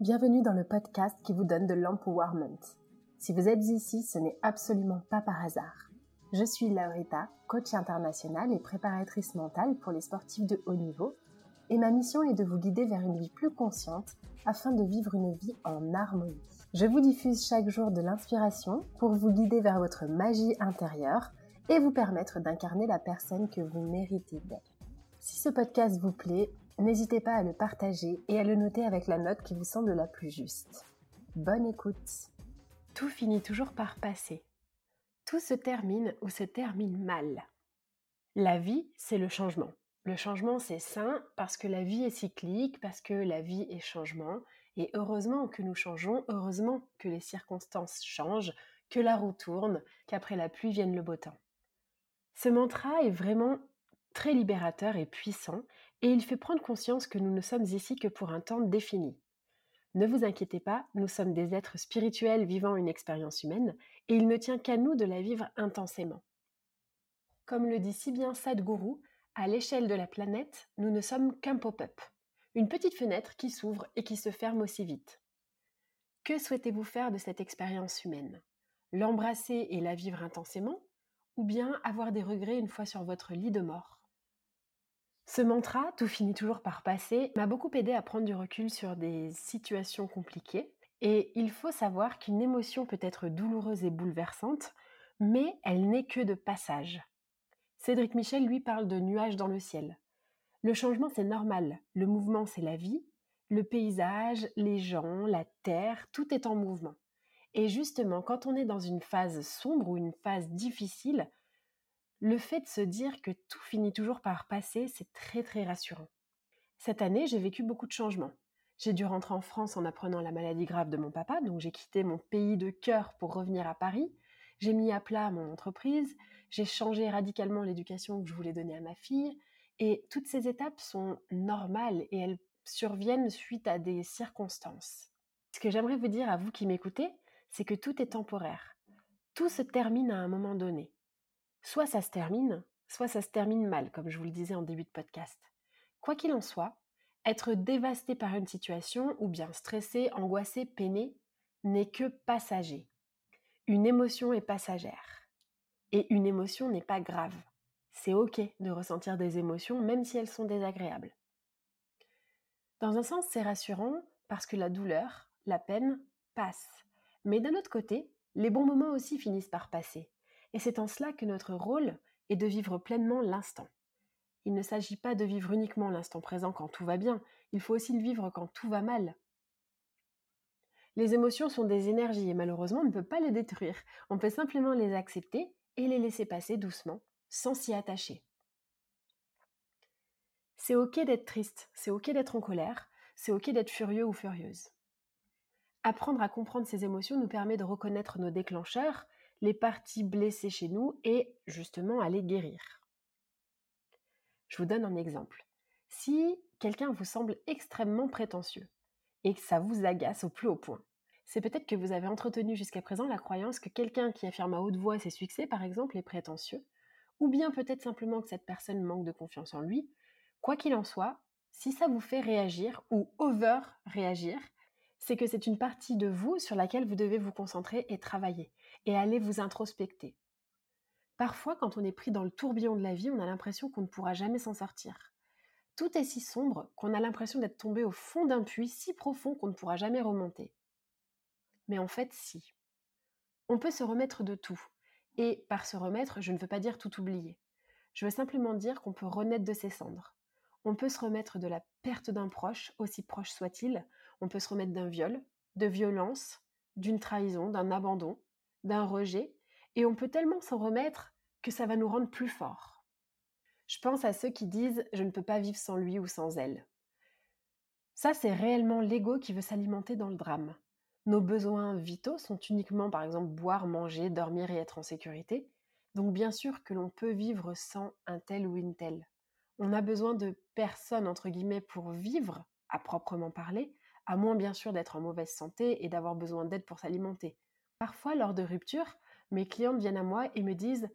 Bienvenue dans le podcast qui vous donne de l'empowerment. Si vous êtes ici, ce n'est absolument pas par hasard. Je suis Laurita, coach internationale et préparatrice mentale pour les sportifs de haut niveau et ma mission est de vous guider vers une vie plus consciente afin de vivre une vie en harmonie. Je vous diffuse chaque jour de l'inspiration pour vous guider vers votre magie intérieure et vous permettre d'incarner la personne que vous méritez d'être. Si ce podcast vous plaît, n'hésitez pas à le partager et à le noter avec la note qui vous semble la plus juste. Bonne écoute. Tout finit toujours par passer. Tout se termine ou se termine mal. La vie, c'est le changement. Le changement, c'est sain parce que la vie est cyclique, parce que la vie est changement. Et heureusement que nous changeons, heureusement que les circonstances changent, que la roue tourne, qu'après la pluie vienne le beau temps. Ce mantra est vraiment très libérateur et puissant, et il fait prendre conscience que nous ne sommes ici que pour un temps défini. Ne vous inquiétez pas, nous sommes des êtres spirituels vivant une expérience humaine, et il ne tient qu'à nous de la vivre intensément. Comme le dit si bien Sadhguru, à l'échelle de la planète, nous ne sommes qu'un pop-up, une petite fenêtre qui s'ouvre et qui se ferme aussi vite. Que souhaitez-vous faire de cette expérience humaine? L'embrasser et la vivre intensément Ou bien avoir des regrets une fois sur votre lit de mort? Ce mantra, tout finit toujours par passer, m'a beaucoup aidé à prendre du recul sur des situations compliquées. Et il faut savoir qu'une émotion peut être douloureuse et bouleversante, mais elle n'est que de passage. Cédric Michel, lui, parle de nuages dans le ciel. Le changement, c'est normal. Le mouvement, c'est la vie. Le paysage, les gens, la terre, tout est en mouvement. Et justement, quand on est dans une phase sombre ou une phase difficile, le fait de se dire que tout finit toujours par passer, c'est très très rassurant. Cette année, j'ai vécu beaucoup de changements. J'ai dû rentrer en France en apprenant la maladie grave de mon papa, donc j'ai quitté mon pays de cœur pour revenir à Paris. J'ai mis à plat mon entreprise, j'ai changé radicalement l'éducation que je voulais donner à ma fille. Et toutes ces étapes sont normales et elles surviennent suite à des circonstances. Ce que j'aimerais vous dire à vous qui m'écoutez, c'est que tout est temporaire. Tout se termine à un moment donné. Soit ça se termine, soit ça se termine mal, comme je vous le disais en début de podcast. Quoi qu'il en soit, être dévasté par une situation ou bien stressé, angoissé, peiné n'est que passager. Une émotion est passagère. Et une émotion n'est pas grave. C'est OK de ressentir des émotions même si elles sont désagréables. Dans un sens, c'est rassurant parce que la douleur, la peine, passe. Mais d'un autre côté, les bons moments aussi finissent par passer. Et c'est en cela que notre rôle est de vivre pleinement l'instant. Il ne s'agit pas de vivre uniquement l'instant présent quand tout va bien, il faut aussi le vivre quand tout va mal. Les émotions sont des énergies et malheureusement on ne peut pas les détruire, on peut simplement les accepter et les laisser passer doucement, sans s'y attacher. C'est ok d'être triste, c'est ok d'être en colère, c'est ok d'être furieux ou furieuse. Apprendre à comprendre ces émotions nous permet de reconnaître nos déclencheurs, les parties blessées chez nous et justement à guérir. Je vous donne un exemple. Si quelqu'un vous semble extrêmement prétentieux et que ça vous agace au plus haut point. C'est peut-être que vous avez entretenu jusqu'à présent la croyance que quelqu'un qui affirme à haute voix ses succès, par exemple, est prétentieux, ou bien peut-être simplement que cette personne manque de confiance en lui. Quoi qu'il en soit, si ça vous fait réagir ou over réagir, c'est que c'est une partie de vous sur laquelle vous devez vous concentrer et travailler, et aller vous introspecter. Parfois, quand on est pris dans le tourbillon de la vie, on a l'impression qu'on ne pourra jamais s'en sortir. Tout est si sombre qu'on a l'impression d'être tombé au fond d'un puits si profond qu'on ne pourra jamais remonter. Mais en fait, si. On peut se remettre de tout. Et par se remettre, je ne veux pas dire tout oublier. Je veux simplement dire qu'on peut renaître de ses cendres. On peut se remettre de la perte d'un proche, aussi proche soit-il, on peut se remettre d'un viol, de violence, d'une trahison, d'un abandon, d'un rejet, et on peut tellement s'en remettre que ça va nous rendre plus forts. Je pense à ceux qui disent je ne peux pas vivre sans lui ou sans elle. Ça, c'est réellement l'ego qui veut s'alimenter dans le drame. Nos besoins vitaux sont uniquement, par exemple, boire, manger, dormir et être en sécurité. Donc bien sûr que l'on peut vivre sans un tel ou une telle on a besoin de personne, entre guillemets, pour vivre, à proprement parler, à moins bien sûr d'être en mauvaise santé et d'avoir besoin d'aide pour s'alimenter. Parfois, lors de ruptures, mes clientes viennent à moi et me disent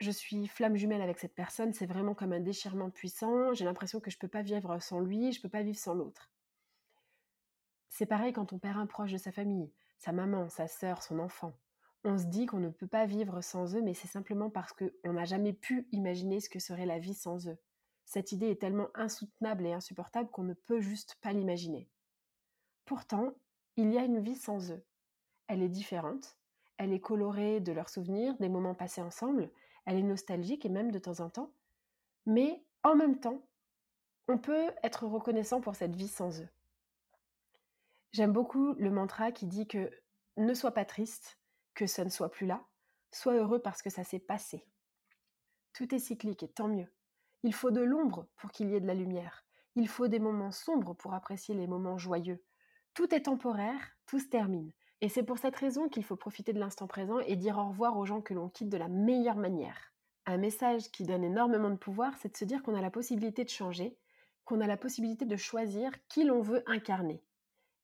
Je suis flamme jumelle avec cette personne, c'est vraiment comme un déchirement puissant, j'ai l'impression que je ne peux pas vivre sans lui, je ne peux pas vivre sans l'autre. C'est pareil quand on perd un proche de sa famille, sa maman, sa sœur, son enfant. On se dit qu'on ne peut pas vivre sans eux, mais c'est simplement parce qu'on n'a jamais pu imaginer ce que serait la vie sans eux. Cette idée est tellement insoutenable et insupportable qu'on ne peut juste pas l'imaginer. Pourtant, il y a une vie sans eux. Elle est différente, elle est colorée de leurs souvenirs, des moments passés ensemble, elle est nostalgique et même de temps en temps, mais en même temps, on peut être reconnaissant pour cette vie sans eux. J'aime beaucoup le mantra qui dit que ne sois pas triste, que ça ne soit plus là, sois heureux parce que ça s'est passé. Tout est cyclique et tant mieux. Il faut de l'ombre pour qu'il y ait de la lumière. Il faut des moments sombres pour apprécier les moments joyeux. Tout est temporaire, tout se termine. Et c'est pour cette raison qu'il faut profiter de l'instant présent et dire au revoir aux gens que l'on quitte de la meilleure manière. Un message qui donne énormément de pouvoir, c'est de se dire qu'on a la possibilité de changer, qu'on a la possibilité de choisir qui l'on veut incarner.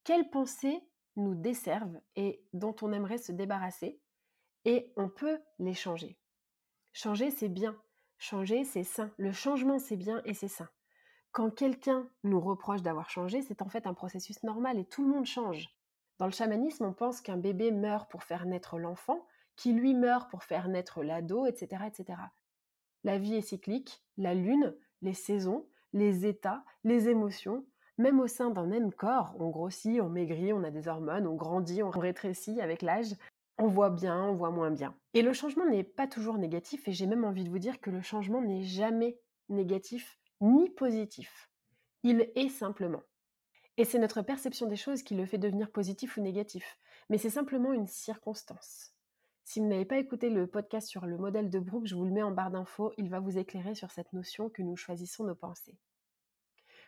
Quelles pensées nous desservent et dont on aimerait se débarrasser, et on peut les changer? Changer, c'est bien, Changer, c'est sain. Le changement, c'est bien et c'est sain. Quand quelqu'un nous reproche d'avoir changé, c'est en fait un processus normal et tout le monde change. Dans le chamanisme, on pense qu'un bébé meurt pour faire naître l'enfant, qui lui meurt pour faire naître l'ado, etc., etc. La vie est cyclique, la lune, les saisons, les états, les émotions, même au sein d'un même corps, on grossit, on maigrit, on a des hormones, on grandit, on rétrécit avec l'âge, on voit bien, on voit moins bien. Et le changement n'est pas toujours négatif, et j'ai même envie de vous dire que le changement n'est jamais négatif ni positif. Il est simplement. Et c'est notre perception des choses qui le fait devenir positif ou négatif, mais c'est simplement une circonstance. Si vous n'avez pas écouté le podcast sur le modèle de Brooke, je vous le mets en barre d'infos, il va vous éclairer sur cette notion que nous choisissons nos pensées.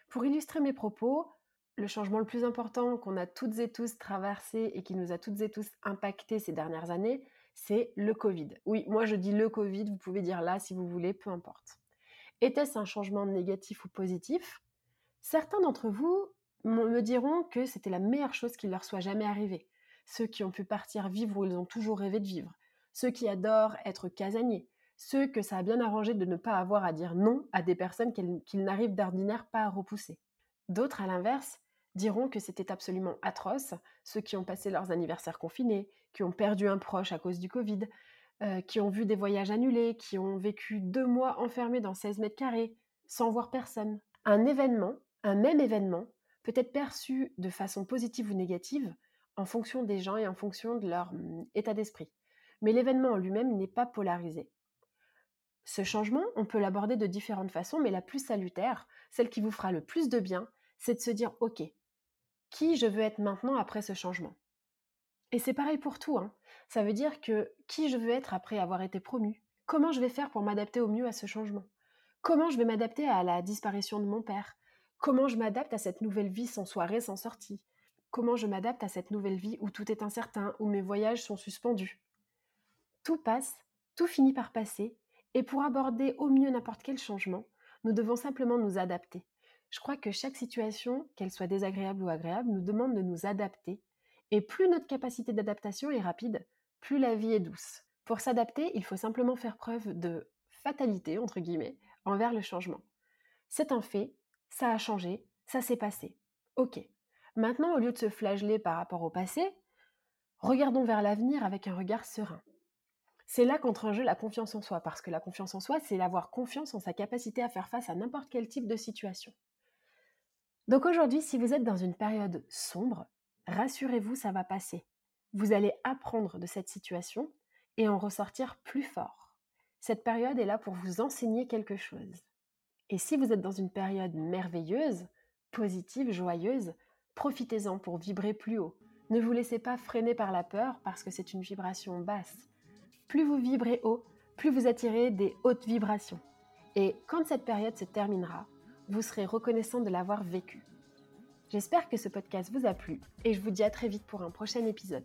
Pour illustrer mes propos, le changement le plus important qu'on a toutes et tous traversé et qui nous a toutes et tous impacté ces dernières années, c'est le Covid. Oui, moi je dis le Covid, vous pouvez dire là si vous voulez, peu importe. Était-ce un changement négatif ou positif? Certains d'entre vous me diront que c'était la meilleure chose qui leur soit jamais arrivée. Ceux qui ont pu partir vivre où ils ont toujours rêvé de vivre. Ceux qui adorent être casaniers. Ceux que ça a bien arrangé de ne pas avoir à dire non à des personnes qu'ils n'arrivent d'ordinaire pas à repousser. D'autres, à l'inverse, diront que c'était absolument atroce, ceux qui ont passé leurs anniversaires confinés, qui ont perdu un proche à cause du Covid, euh, qui ont vu des voyages annulés, qui ont vécu deux mois enfermés dans 16 mètres carrés, sans voir personne. Un événement, un même événement, peut être perçu de façon positive ou négative en fonction des gens et en fonction de leur hum, état d'esprit. Mais l'événement en lui-même n'est pas polarisé. Ce changement, on peut l'aborder de différentes façons, mais la plus salutaire, celle qui vous fera le plus de bien, c'est de se dire, OK, qui je veux être maintenant après ce changement? Et c'est pareil pour tout. Hein. Ça veut dire que qui je veux être après avoir été promu? Comment je vais faire pour m'adapter au mieux à ce changement? Comment je vais m'adapter à la disparition de mon père? Comment je m'adapte à cette nouvelle vie sans soirée, sans sortie? Comment je m'adapte à cette nouvelle vie où tout est incertain, où mes voyages sont suspendus? Tout passe, tout finit par passer, et pour aborder au mieux n'importe quel changement, nous devons simplement nous adapter. Je crois que chaque situation, qu'elle soit désagréable ou agréable, nous demande de nous adapter. Et plus notre capacité d'adaptation est rapide, plus la vie est douce. Pour s'adapter, il faut simplement faire preuve de fatalité, entre guillemets, envers le changement. C'est un fait, ça a changé, ça s'est passé. Ok. Maintenant, au lieu de se flageller par rapport au passé, regardons vers l'avenir avec un regard serein. C'est là qu'entre en jeu la confiance en soi, parce que la confiance en soi, c'est avoir confiance en sa capacité à faire face à n'importe quel type de situation. Donc aujourd'hui, si vous êtes dans une période sombre, rassurez-vous, ça va passer. Vous allez apprendre de cette situation et en ressortir plus fort. Cette période est là pour vous enseigner quelque chose. Et si vous êtes dans une période merveilleuse, positive, joyeuse, profitez-en pour vibrer plus haut. Ne vous laissez pas freiner par la peur parce que c'est une vibration basse. Plus vous vibrez haut, plus vous attirez des hautes vibrations. Et quand cette période se terminera, vous serez reconnaissant de l'avoir vécu. J'espère que ce podcast vous a plu et je vous dis à très vite pour un prochain épisode.